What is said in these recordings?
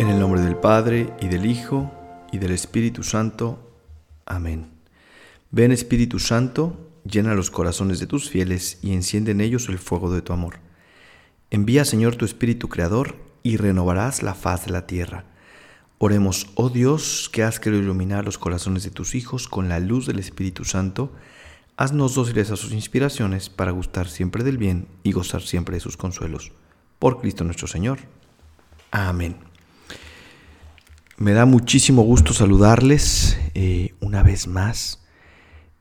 En el nombre del Padre, y del Hijo, y del Espíritu Santo. Amén. Ven Espíritu Santo, llena los corazones de tus fieles y enciende en ellos el fuego de tu amor. Envía Señor tu Espíritu Creador y renovarás la faz de la tierra. Oremos, oh Dios, que has querido iluminar los corazones de tus hijos con la luz del Espíritu Santo, haznos dóciles a sus inspiraciones para gustar siempre del bien y gozar siempre de sus consuelos. Por Cristo nuestro Señor. Amén. Me da muchísimo gusto saludarles eh, una vez más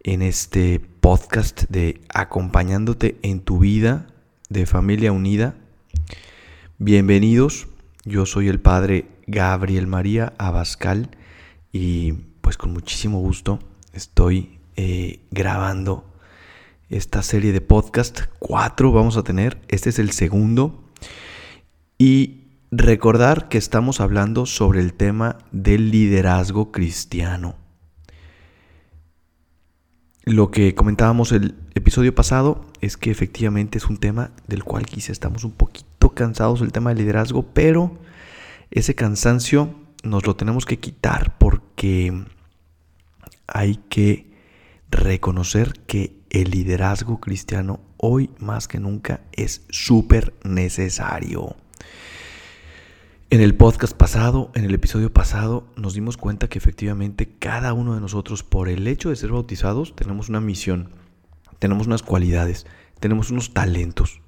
en este podcast de Acompañándote en tu vida de familia unida. Bienvenidos, yo soy el Padre Gabriel María Abascal y pues con muchísimo gusto estoy eh, grabando esta serie de podcast. Cuatro vamos a tener, este es el segundo. Y Recordar que estamos hablando sobre el tema del liderazgo cristiano. Lo que comentábamos el episodio pasado es que efectivamente es un tema del cual quizá estamos un poquito cansados el tema del liderazgo, pero ese cansancio nos lo tenemos que quitar porque hay que reconocer que el liderazgo cristiano hoy más que nunca es súper necesario. En el podcast pasado, en el episodio pasado, nos dimos cuenta que efectivamente cada uno de nosotros, por el hecho de ser bautizados, tenemos una misión, tenemos unas cualidades, tenemos unos talentos.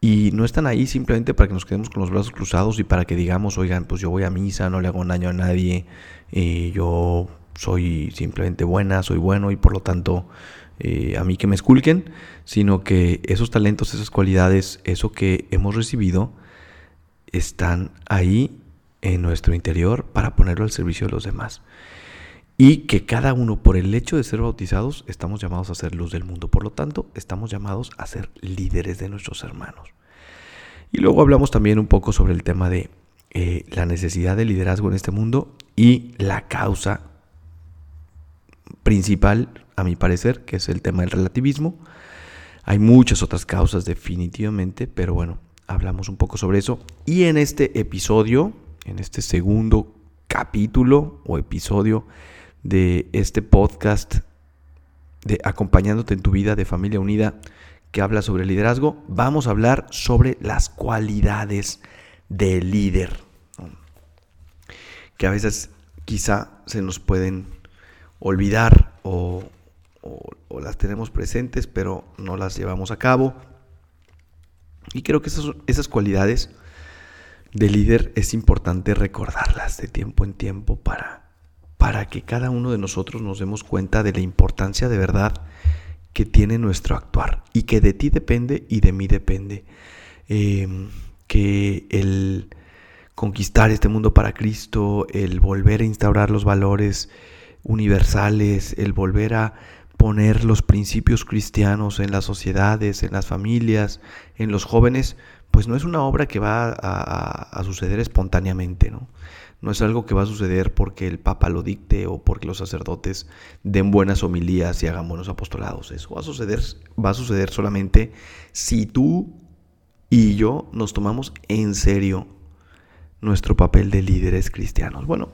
Y no están ahí simplemente para que nos quedemos con los brazos cruzados y para que digamos, oigan, pues yo voy a misa, no le hago daño a nadie, eh, yo soy simplemente buena, soy bueno y por lo tanto eh, a mí que me esculquen, sino que esos talentos, esas cualidades, eso que hemos recibido, están ahí en nuestro interior para ponerlo al servicio de los demás. Y que cada uno, por el hecho de ser bautizados, estamos llamados a ser luz del mundo. Por lo tanto, estamos llamados a ser líderes de nuestros hermanos. Y luego hablamos también un poco sobre el tema de eh, la necesidad de liderazgo en este mundo y la causa principal, a mi parecer, que es el tema del relativismo. Hay muchas otras causas definitivamente, pero bueno, hablamos un poco sobre eso. Y en este episodio, en este segundo capítulo o episodio de este podcast de Acompañándote en tu vida de familia unida que habla sobre liderazgo, vamos a hablar sobre las cualidades del líder. Que a veces quizá se nos pueden olvidar o, o las tenemos presentes, pero no las llevamos a cabo y creo que esas, cualidades de líder es importante recordarlas de tiempo en tiempo para, para que cada uno de nosotros nos demos cuenta de la importancia de verdad que tiene nuestro actuar y que de ti depende y de mí depende. Em, que el conquistar este mundo para Cristo, el volver a instaurar los valores universales, el volver a poner los principios cristianos en las sociedades, en las familias, en los jóvenes, pues no es una obra que va a, suceder espontáneamente, ¿no? No es algo que va a suceder porque el Papa lo dicte o porque los sacerdotes den buenas homilías y hagan buenos apostolados. Eso va a suceder, va a suceder solamente si tú y yo nos tomamos en serio nuestro papel de líderes cristianos. Bueno,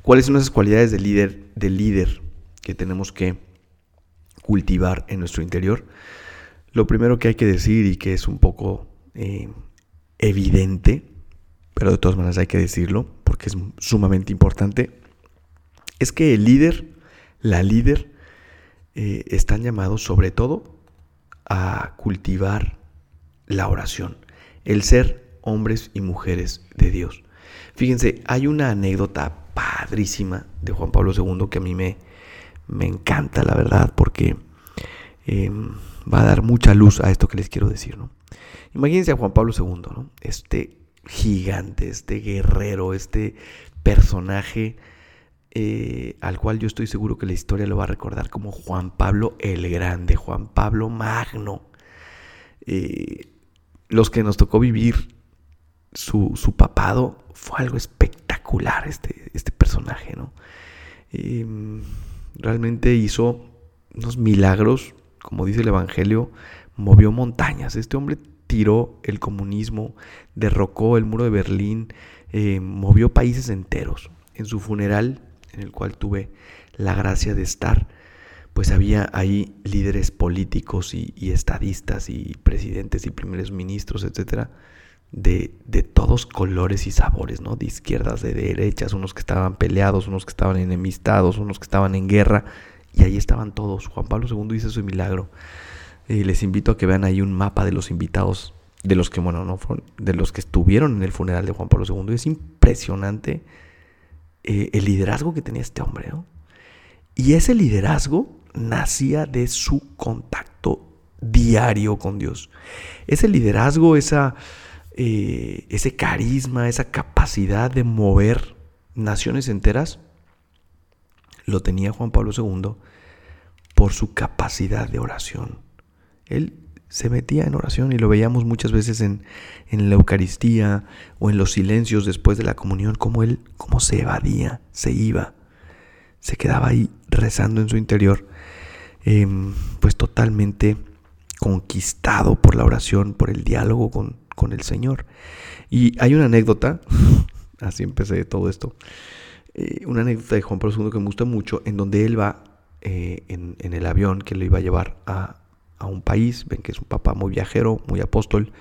¿cuáles son esas cualidades de líder, de líder que tenemos que cultivar en nuestro interior. Lo primero que hay que decir y que es un poco eh, evidente, pero de todas maneras hay que decirlo porque es sumamente importante, es que el líder, la líder, eh, están llamados sobre todo a cultivar la oración, el ser hombres y mujeres de Dios. Fíjense, hay una anécdota padrísima de Juan Pablo II que a mí me, me encanta, la verdad, porque em, va a dar mucha luz a esto que les quiero decir. ¿no? Imagínense a Juan Pablo II, ¿no? este gigante, este guerrero, este personaje eh, al cual yo estoy seguro que la historia lo va a recordar como Juan Pablo el Grande, Juan Pablo Magno. Eh, los que nos tocó vivir su, papado fue algo espectacular este, este personaje, ¿no? Realmente hizo unos milagros, como dice el Evangelio, movió montañas. Este hombre tiró el comunismo, derrocó el muro de Berlín, eh, movió países enteros. En su funeral, en el cual tuve la gracia de estar, pues había ahí líderes políticos y, estadistas y presidentes y primeros ministros, etcétera, de, de, todos colores y sabores, ¿no? De izquierdas, de derechas, unos que estaban peleados, unos que estaban enemistados, unos que estaban en guerra, y ahí estaban todos. Juan Pablo II hizo su milagro. Y les invito a que vean ahí un mapa de los invitados, de los que, bueno, no fueron, de los que estuvieron en el funeral de Juan Pablo II. Es impresionante eh, el liderazgo que tenía este hombre, ¿no? Y ese liderazgo nacía de su contacto diario con Dios. Ese liderazgo, esa, eh, ese carisma, esa capacidad de mover naciones enteras, lo tenía Juan Pablo II por su capacidad de oración. Él se metía en oración y lo veíamos muchas veces en, la Eucaristía o en los silencios después de la comunión, como él, cómo se evadía, se iba, se quedaba ahí rezando en su interior, em, pues totalmente conquistado por la oración, por el diálogo con, el Señor. Y hay una anécdota, así empecé todo esto, eh, una anécdota de Juan Pablo II que me gusta mucho, en donde él va eh, en, el avión que lo iba a llevar a, a un país, ven que es un papá muy viajero, muy apóstol.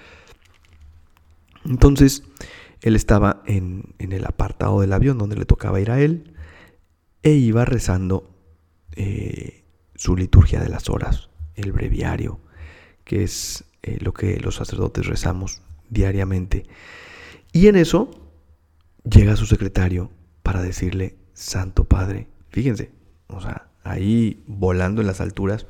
Entonces, él estaba en, el apartado del avión donde le tocaba ir a él e iba rezando eh, su liturgia de las horas, el breviario, que es eh, lo que los sacerdotes rezamos diariamente. Y en eso llega su secretario para decirle, Santo Padre, fíjense, o sea, ahí volando en las alturas,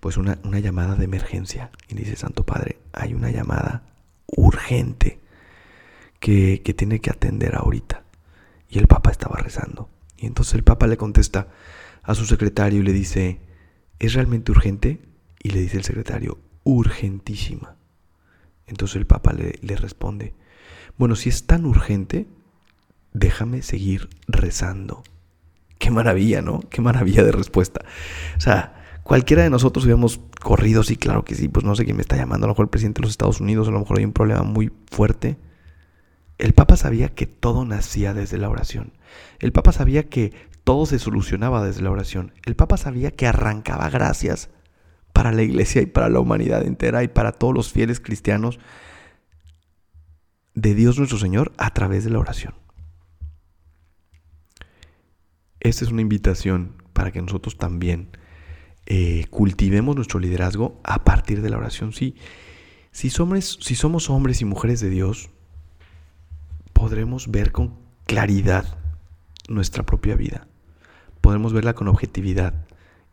pues una, llamada de emergencia. Y dice, Santo Padre, hay una llamada urgente que, que tiene que atender ahorita. Y el Papa estaba rezando. Y entonces el Papa le contesta a su secretario y le dice, ¿es realmente urgente? Y le dice el secretario, urgentísima. Entonces el Papa le, responde, bueno, si es tan urgente, déjame seguir rezando. Qué maravilla, ¿no? Qué maravilla de respuesta. O sea, cualquiera de nosotros hubiéramos corrido, sí, claro que sí, pues no sé quién me está llamando, a lo mejor el presidente de los Estados Unidos, a lo mejor hay un problema muy fuerte. El Papa sabía que todo nacía desde la oración. El Papa sabía que todo se solucionaba desde la oración. El Papa sabía que arrancaba gracias para la iglesia y para la humanidad entera y para todos los fieles cristianos de Dios nuestro Señor a través de la oración. Esta es una invitación para que nosotros también eh, cultivemos nuestro liderazgo a partir de la oración. Sí, si somos, si somos hombres y mujeres de Dios, podremos ver con claridad nuestra propia vida. Podremos verla con objetividad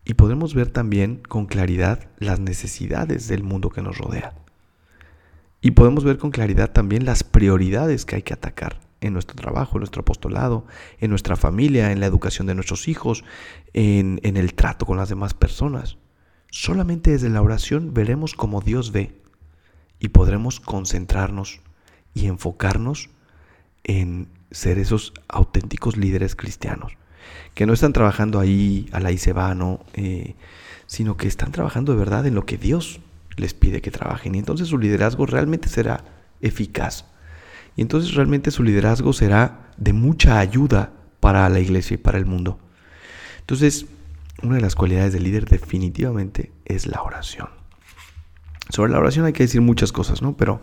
y podremos ver también con claridad las necesidades del mundo que nos rodea. Y podemos ver con claridad también las prioridades que hay que atacar en nuestro trabajo, en nuestro apostolado, en nuestra familia, en la educación de nuestros hijos, en, el trato con las demás personas. Solamente desde la oración veremos cómo Dios ve y podremos concentrarnos y enfocarnos en ser esos auténticos líderes cristianos, que no están trabajando ahí a la y se eh, sino que están trabajando de verdad en lo que Dios les pide que trabajen. Y entonces su liderazgo realmente será eficaz y entonces realmente su liderazgo será de mucha ayuda para la iglesia y para el mundo. Entonces, una de las cualidades del líder definitivamente es la oración. Sobre la oración hay que decir muchas cosas, ¿no? Pero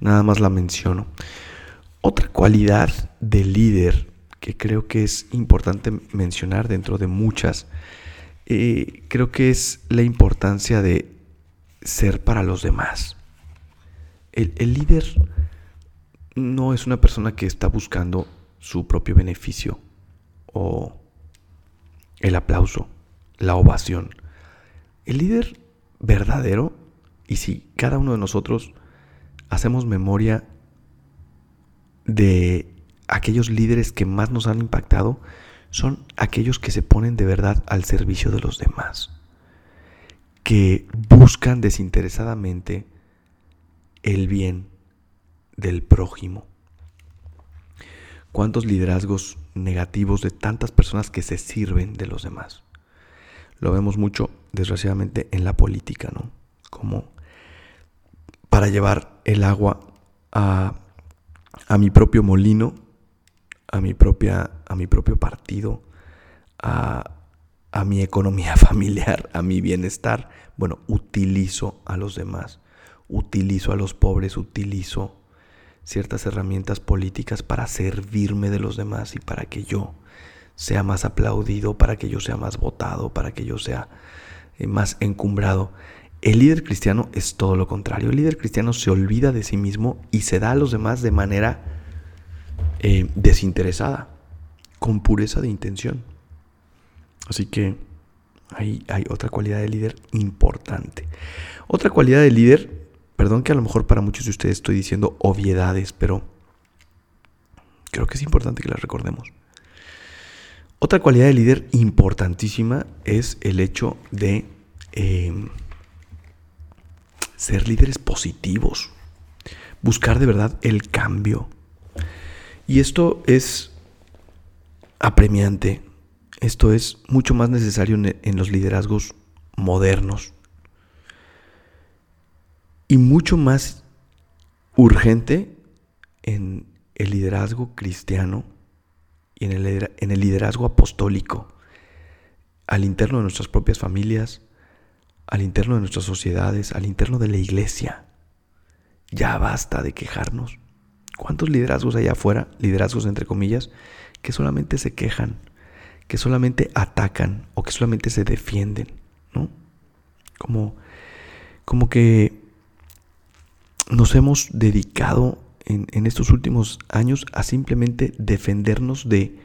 nada más la menciono. Otra cualidad del líder que creo que es importante mencionar dentro de muchas, eh, creo que es la importancia de ser para los demás. El, el líder no es una persona que está buscando su propio beneficio o el aplauso, la ovación. El líder verdadero, y si cada uno de nosotros hacemos memoria de aquellos líderes que más nos han impactado son aquellos que se ponen de verdad al servicio de los demás, que buscan desinteresadamente el bien del prójimo. ¿Cuántos liderazgos negativos de tantas personas que se sirven de los demás? Lo vemos mucho, desgraciadamente, en la política, ¿no? Como para llevar el agua a, a mi propio molino, a mi, propia, a mi propio partido, a, a mi economía familiar, a mi bienestar. Bueno, utilizo a los demás, utilizo a los pobres, utilizo ciertas herramientas políticas para servirme de los demás y para que yo sea más aplaudido, para que yo sea más votado, para que yo sea eh, más encumbrado. El líder cristiano es todo lo contrario. El líder cristiano se olvida de sí mismo y se da a los demás de manera eh, desinteresada, con pureza de intención. Así que hay otra cualidad de líder importante. Otra cualidad de líder Perdón que a lo mejor para muchos de ustedes estoy diciendo obviedades, pero creo que es importante que las recordemos. Otra cualidad de líder importantísima es el hecho de em, ser líderes positivos, buscar de verdad el cambio. Y esto es apremiante, esto es mucho más necesario en los liderazgos modernos y mucho más urgente en el liderazgo cristiano y en el, en el liderazgo apostólico, al interno de nuestras propias familias, al interno de nuestras sociedades, al interno de la iglesia. Ya basta de quejarnos. ¿Cuántos liderazgos hay afuera, liderazgos entre comillas, que solamente se quejan, que solamente atacan o que solamente se defienden, ¿no? Como, como que nos hemos dedicado en, estos últimos años a simplemente defendernos de,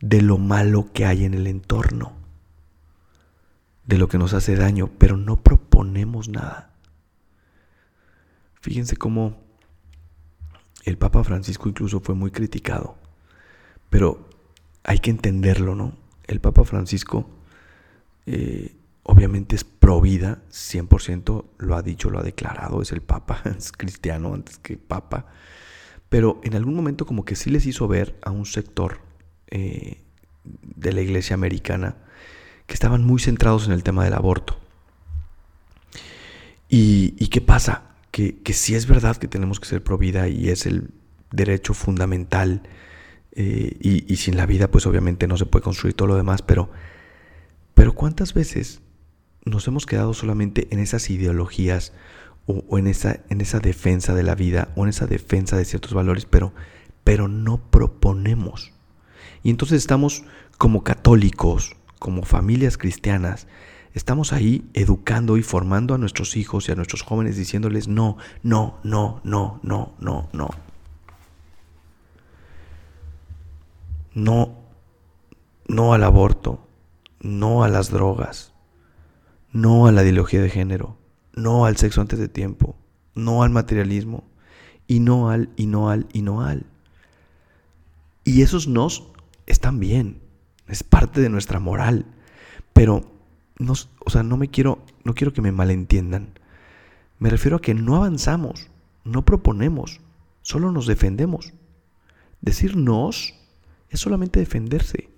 de lo malo que hay en el entorno, de lo que nos hace daño, pero no proponemos nada. Fíjense cómo el Papa Francisco incluso fue muy criticado, pero hay que entenderlo, ¿no? El Papa Francisco eh, obviamente es pro vida, 100% lo ha dicho, lo ha declarado, es el Papa, es cristiano antes que Papa, pero en algún momento como que sí les hizo ver a un sector eh, de la iglesia americana que estaban muy centrados en el tema del aborto. ¿Y, qué pasa? Que, que sí es verdad que tenemos que ser pro vida y es el derecho fundamental eh, y, sin la vida pues obviamente no se puede construir todo lo demás, pero, pero ¿cuántas veces nos hemos quedado solamente en esas ideologías o, en, esa, en esa defensa de la vida o en esa defensa de ciertos valores, pero, pero no proponemos. Y entonces estamos como católicos, como familias cristianas, estamos ahí educando y formando a nuestros hijos y a nuestros jóvenes diciéndoles no, no, no, no, no, no, no. No, no al aborto, no a las drogas, no a la ideología de género, no al sexo antes de tiempo, no al materialismo, y no al, y no al, y no al. Y esos nos están bien, es parte de nuestra moral, pero no, o sea, no me quiero, no quiero que me malentiendan. Me refiero a que no avanzamos, no proponemos, solo nos defendemos. Decir nos es solamente defenderse.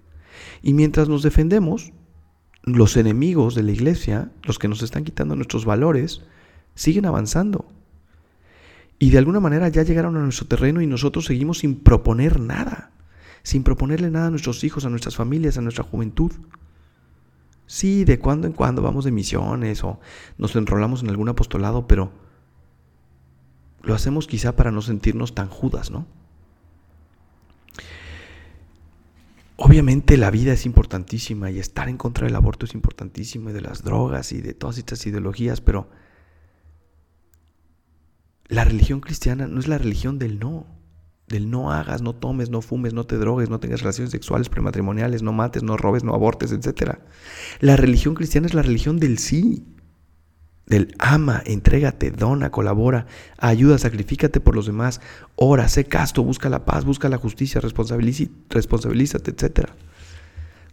Y mientras nos defendemos, los enemigos de la iglesia, los que nos están quitando nuestros valores, siguen avanzando. Y de alguna manera ya llegaron a nuestro terreno y nosotros seguimos sin proponer nada, sin proponerle nada a nuestros hijos, a nuestras familias, a nuestra juventud. Sí, de cuando en cuando vamos de misiones o nos enrolamos en algún apostolado, pero lo hacemos quizá para no sentirnos tan judas, ¿no? Obviamente la vida es importantísima y estar en contra del aborto es importantísimo y de las drogas y de todas estas ideologías, pero la religión cristiana no es la religión del no, del no hagas, no tomes, no fumes, no te drogues, no tengas relaciones sexuales prematrimoniales, no mates, no robes, no abortes, etc. La religión cristiana es la religión del sí, del ama, entrégate, dona, colabora, ayuda, sacrifícate por los demás, ora, sé casto, busca la paz, busca la justicia, responsabilízate, etc.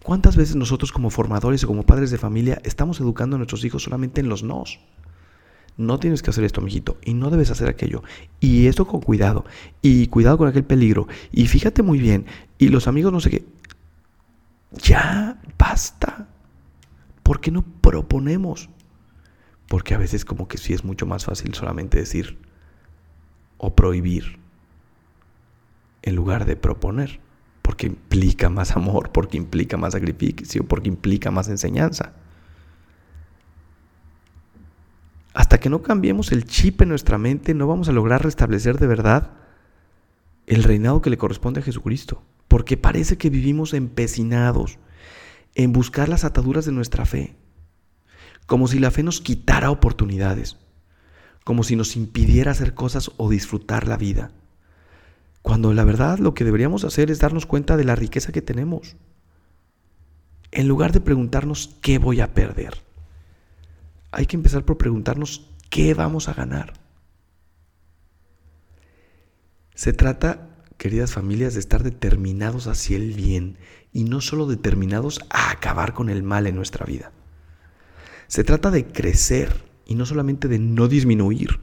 ¿Cuántas veces nosotros como formadores o como padres de familia estamos educando a nuestros hijos solamente en los nos? No tienes que hacer esto, mijito, y no debes hacer aquello. Y esto con cuidado, y cuidado con aquel peligro, y fíjate muy bien, y los amigos no sé qué. Ya, basta. ¿Por qué no proponemos? Porque a veces como que sí es mucho más fácil solamente decir o prohibir en lugar de proponer, porque implica más amor, porque implica más sacrificio, porque implica más enseñanza. Hasta que no cambiemos el chip en nuestra mente, no vamos a lograr restablecer de verdad el reinado que le corresponde a Jesucristo, porque parece que vivimos empecinados en buscar las ataduras de nuestra fe, como si la fe nos quitara oportunidades, como si nos impidiera hacer cosas o disfrutar la vida, cuando la verdad lo que deberíamos hacer es darnos cuenta de la riqueza que tenemos, en lugar de preguntarnos qué voy a perder. Hay que empezar por preguntarnos qué vamos a ganar. Se trata, queridas familias, de estar determinados hacia el bien y no solo determinados a acabar con el mal en nuestra vida. Se trata de crecer y no solamente de no disminuir.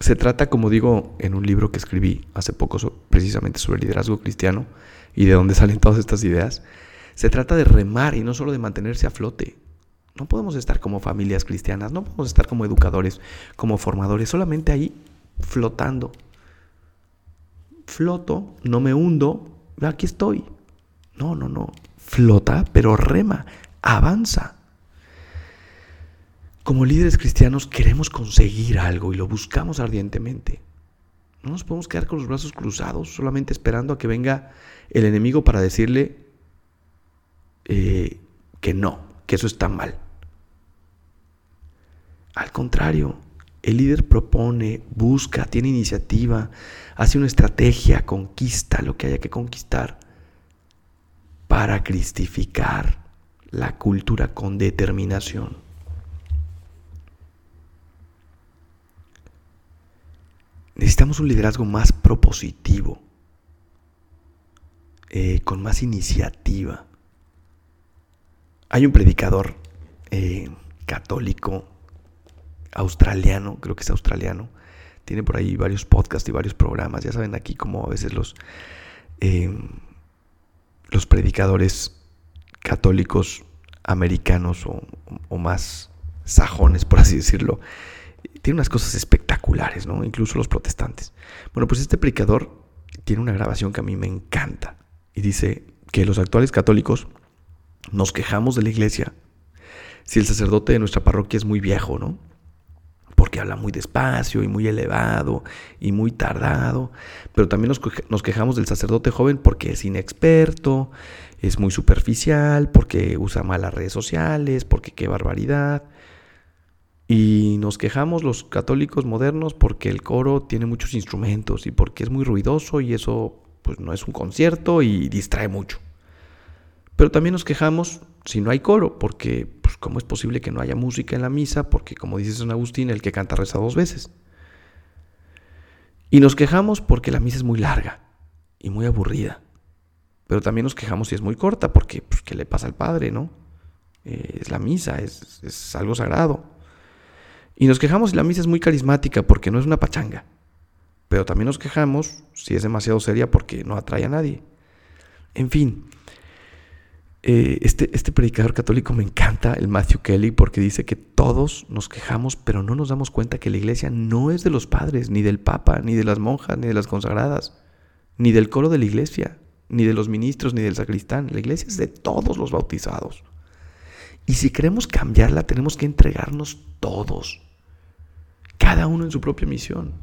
Se trata, como digo en un libro que escribí hace poco precisamente sobre liderazgo cristiano y de dónde salen todas estas ideas, se trata de remar y no solo de mantenerse a flote. No podemos estar como familias cristianas, no podemos estar como educadores, como formadores, solamente ahí flotando. Floto, no me hundo, aquí estoy. No, no, no flota, pero rema, avanza. Como líderes cristianos queremos conseguir algo y lo buscamos ardientemente. No nos podemos quedar con los brazos cruzados solamente esperando a que venga el enemigo para decirle eh, que no, que eso está mal. Al contrario, el líder propone, busca, tiene iniciativa, hace una estrategia, conquista lo que haya que conquistar para cristificar la cultura con determinación. Necesitamos un liderazgo más propositivo, eh, con más iniciativa. Hay un predicador eh, católico australiano, creo que es australiano, tiene por ahí varios podcasts y varios programas, ya saben aquí como a veces los... Eh, los predicadores católicos americanos o, más sajones, por así decirlo, tienen unas cosas espectaculares, ¿no? Incluso los protestantes. Bueno, pues este predicador tiene una grabación que a mí me encanta y dice que los actuales católicos nos quejamos de la iglesia si el sacerdote de nuestra parroquia es muy viejo, ¿no? porque habla muy despacio y muy elevado y muy tardado, pero también nos, quejamos del sacerdote joven porque es inexperto, es muy superficial, porque usa mal las redes sociales, porque qué barbaridad. Y nos quejamos los católicos modernos porque el coro tiene muchos instrumentos y porque es muy ruidoso y eso pues no es un concierto y distrae mucho. Pero también nos quejamos si no hay coro, porque pues, ¿cómo es posible que no haya música en la misa? Porque como dice San Agustín, el que canta reza dos veces. Y nos quejamos porque la misa es muy larga y muy aburrida. Pero también nos quejamos si es muy corta, porque pues, ¿qué le pasa al Padre, no? Eh, es la misa, es, es algo sagrado. Y nos quejamos si la misa es muy carismática, porque no es una pachanga. Pero también nos quejamos si es demasiado seria porque no atrae a nadie. En fin, eh, este, este predicador católico me encanta, el Matthew Kelly, porque dice que todos nos quejamos, pero no nos damos cuenta que la iglesia no es de los padres, ni del papa, ni de las monjas, ni de las consagradas, ni del coro de la iglesia, ni de los ministros, ni del sacristán. La iglesia es de todos los bautizados. Y si queremos cambiarla, tenemos que entregarnos todos, cada uno en su propia misión.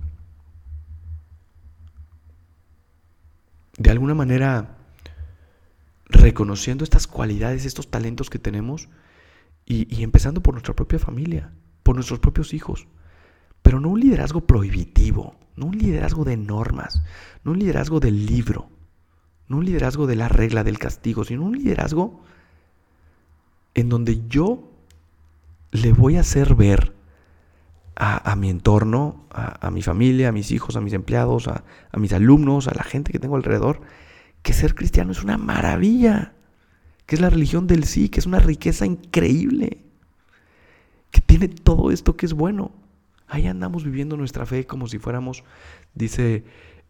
De alguna manera, reconociendo estas cualidades, estos talentos que tenemos y, empezando por nuestra propia familia, por nuestros propios hijos. Pero no un liderazgo prohibitivo, no un liderazgo de normas, no un liderazgo del libro, no un liderazgo de la regla del castigo, sino un liderazgo en donde yo le voy a hacer ver a, mi entorno, a, mi familia, a mis hijos, a mis empleados, a, a mis alumnos, a la gente que tengo alrededor, que ser cristiano es una maravilla, que es la religión del sí, que es una riqueza increíble, que tiene todo esto que es bueno. Ahí andamos viviendo nuestra fe como si fuéramos, dice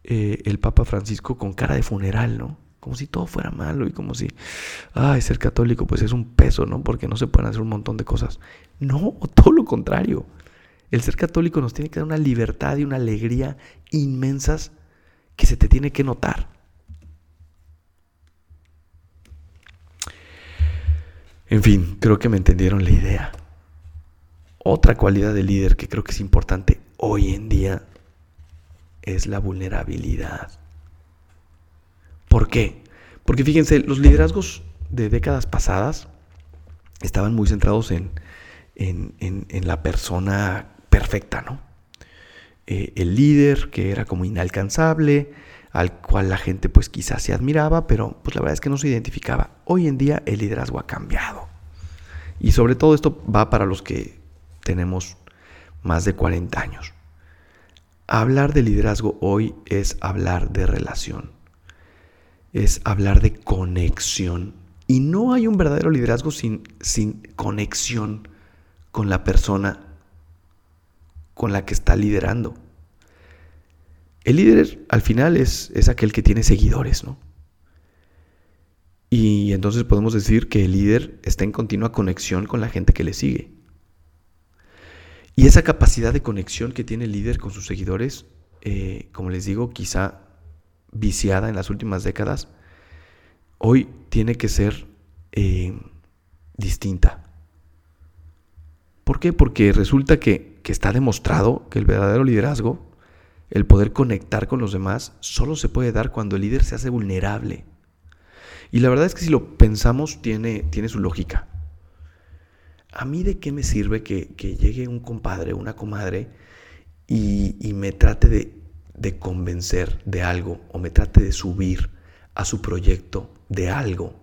eh, el Papa Francisco, con cara de funeral, ¿no? Como si todo fuera malo y como si, ay, ser católico pues es un peso, ¿no? Porque no se pueden hacer un montón de cosas. No, todo lo contrario. El ser católico nos tiene que dar una libertad y una alegría inmensas que se te tiene que notar. En fin, creo que me entendieron la idea. Otra cualidad del líder que creo que es importante hoy en día es la vulnerabilidad. ¿Por qué? Porque fíjense, los liderazgos de décadas pasadas estaban muy centrados en, en, la persona perfecta, ¿no? Eh, el líder que era como inalcanzable, al cual la gente pues quizás se admiraba, pero pues la verdad es que no se identificaba. Hoy en día el liderazgo ha cambiado. Y sobre todo esto va para los que tenemos más de 40 años. Hablar de liderazgo hoy es hablar de relación es hablar de conexión. Y no hay un verdadero liderazgo sin, sin conexión con la persona con la que está liderando. El líder al final es, es aquel que tiene seguidores, ¿no? Y entonces podemos decir que el líder está en continua conexión con la gente que le sigue. Y esa capacidad de conexión que tiene el líder con sus seguidores, eh, como les digo, quizá viciada en las últimas décadas, hoy tiene que ser eh, distinta. ¿Por qué? Porque resulta que, que está demostrado que el verdadero liderazgo, el poder conectar con los demás, solo se puede dar cuando el líder se hace vulnerable. Y la verdad es que si lo pensamos tiene, tiene su lógica. ¿A mí de qué me sirve que, que llegue un compadre, una comadre y, y me trate de de convencer de algo o me trate de subir a su proyecto de algo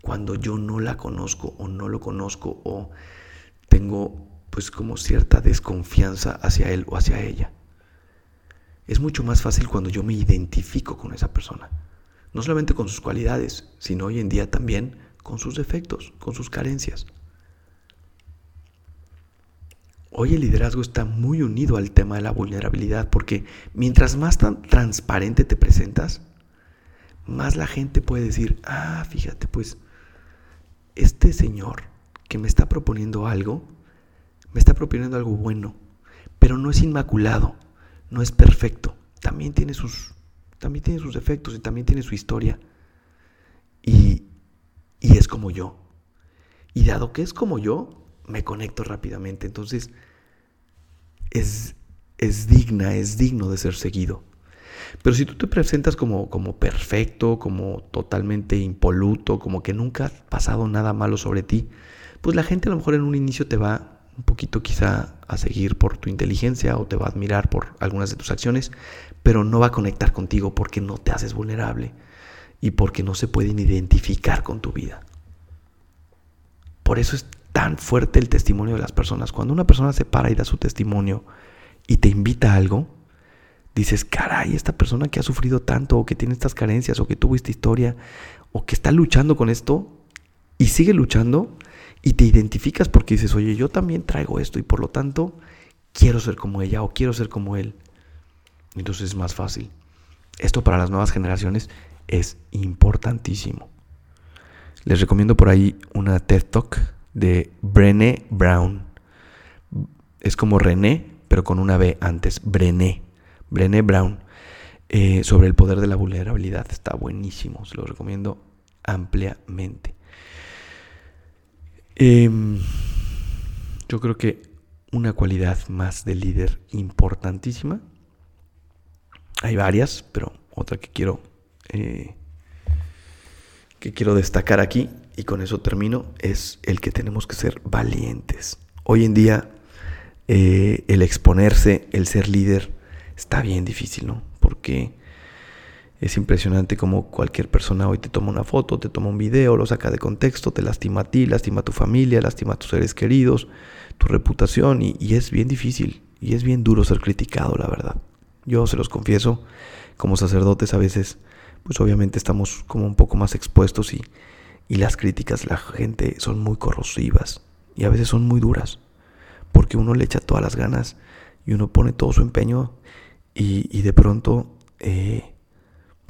cuando yo no la conozco o no lo conozco o tengo pues como cierta desconfianza hacia él o hacia ella. Es mucho más fácil cuando yo me identifico con esa persona. No solamente con sus cualidades, sino hoy en día también con sus defectos, con sus carencias. Hoy el liderazgo está muy unido al tema de la vulnerabilidad porque mientras más transparente te presentas, más la gente puede decir, ah, fíjate, pues este señor que me está proponiendo algo, me está proponiendo algo bueno, pero no es inmaculado, no es perfecto, también tiene sus, también tiene sus defectos y también tiene su historia. Y, y es como yo. Y dado que es como yo, me conecto rápidamente. Entonces, es, es digna, es digno de ser seguido. Pero si tú te presentas como, como perfecto, como totalmente impoluto, como que nunca ha pasado nada malo sobre ti, pues la gente a lo mejor en un inicio te va un poquito quizá a seguir por tu inteligencia o te va a admirar por algunas de tus acciones, pero no va a conectar contigo porque no te haces vulnerable y porque no se pueden identificar con tu vida. Por eso es tan fuerte el testimonio de las personas. Cuando una persona se para y da su testimonio y te invita a algo, dices, caray, esta persona que ha sufrido tanto o que tiene estas carencias o que tuvo esta historia o que está luchando con esto y sigue luchando y te identificas porque dices, oye, yo también traigo esto y por lo tanto quiero ser como ella o quiero ser como él. Entonces es más fácil. Esto para las nuevas generaciones es importantísimo. Les recomiendo por ahí una TED Talk de Brené Brown. Es como René, pero con una B antes. Brené. Brené Brown. Eh, sobre el poder de la vulnerabilidad. Está buenísimo. Se lo recomiendo ampliamente. Em, yo creo que una cualidad más de líder importantísima. Hay varias, pero otra que quiero eh, que quiero destacar aquí, y con eso termino, es el que tenemos que ser valientes. Hoy en día eh, el exponerse, el ser líder, está bien difícil, ¿no? Porque Es impresionante como cualquier persona hoy te toma una foto, te toma un video, lo saca de contexto, te lastima a ti, lastima a tu familia, lastima a tus seres queridos, tu reputación y, es bien difícil y es bien duro ser criticado, la verdad. Yo se los confieso, como sacerdotes a veces, pues obviamente estamos como un poco más expuestos y, y las críticas de la gente son muy corrosivas y a veces son muy duras, porque uno le echa todas las ganas y uno pone todo su empeño y, y de pronto eh,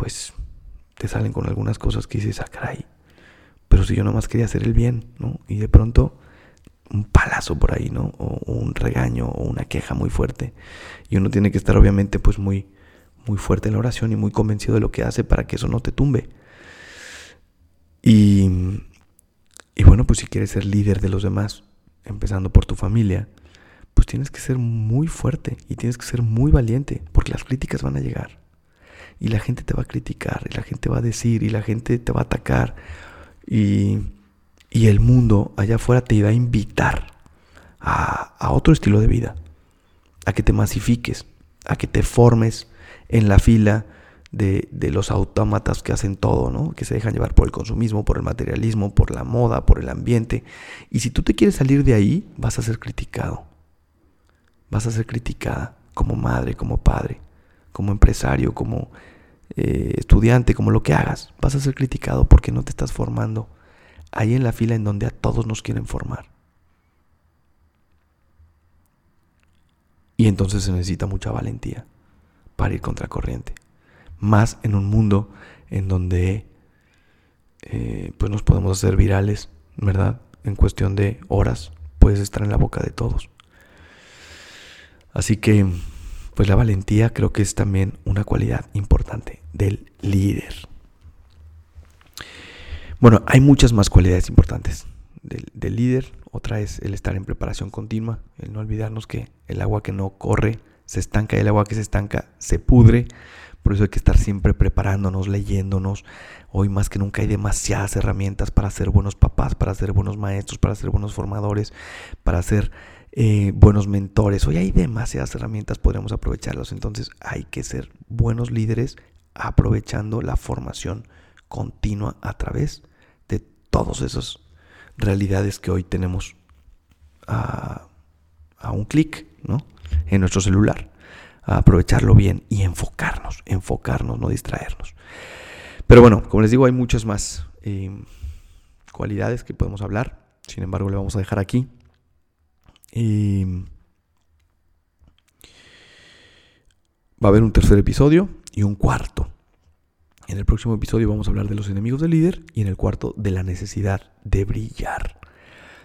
pues te salen con algunas cosas que dices, ah, caray, pero si yo nomás quería hacer el bien, ¿no? Y de pronto un palazo por ahí, ¿no? O, un regaño o una queja muy fuerte. Y uno tiene que estar obviamente pues muy, muy fuerte en la oración y muy convencido de lo que hace para que eso no te tumbe. Y, y bueno, pues si quieres ser líder de los demás, empezando por tu familia, pues tienes que ser muy fuerte y tienes que ser muy valiente, porque las críticas van a llegar y la gente te va a criticar, y la gente va a decir, y la gente te va a atacar, y, y el mundo allá afuera te va a invitar a, a otro estilo de vida, a que te masifiques, a que te formes en la fila de, de, los autómatas que hacen todo, ¿no? Que se dejan llevar por el consumismo, por el materialismo, por la moda, por el ambiente. Y si tú te quieres salir de ahí, vas a ser criticado. Vas a ser criticada como madre, como padre, como empresario, como eh, estudiante, como lo que hagas, vas a ser criticado porque no te estás formando ahí en la fila en donde a todos nos quieren formar. Y entonces se necesita mucha valentía para ir contra corriente. Más en un mundo en donde eh, pues nos podemos hacer virales, ¿verdad? En cuestión de horas puedes estar en la boca de todos. Así que pues la valentía creo que es también una cualidad importante del líder. Bueno, hay muchas más cualidades importantes del, líder. Otra es el estar en preparación continua, el no olvidarnos que el agua que no corre se estanca y el agua que se estanca se pudre. Por eso hay que estar siempre preparándonos, leyéndonos. Hoy más que nunca hay demasiadas herramientas para ser buenos papás, para ser buenos maestros, para ser buenos formadores, para ser eh, buenos mentores. Hoy hay demasiadas herramientas, podríamos aprovecharlos. Entonces hay que ser buenos líderes aprovechando la formación continua a través de todas esas realidades que hoy tenemos a, un clic ¿no? en nuestro celular. Aprovecharlo bien y enfocarnos, enfocarnos, no distraernos. Pero bueno, como les digo, hay muchas más eh, cualidades que podemos hablar. Sin embargo, le vamos a dejar aquí. Y va a haber un tercer episodio y un cuarto. En el próximo episodio vamos a hablar de los enemigos del líder y en el cuarto de la necesidad de brillar.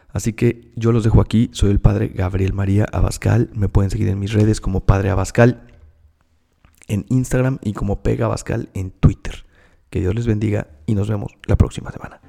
Así que yo los dejo aquí. Soy el padre Gabriel María Abascal. Me pueden seguir en mis redes como Padre Abascal en Instagram y como Pega Abascal en Twitter. Que Dios les bendiga y nos vemos la próxima semana.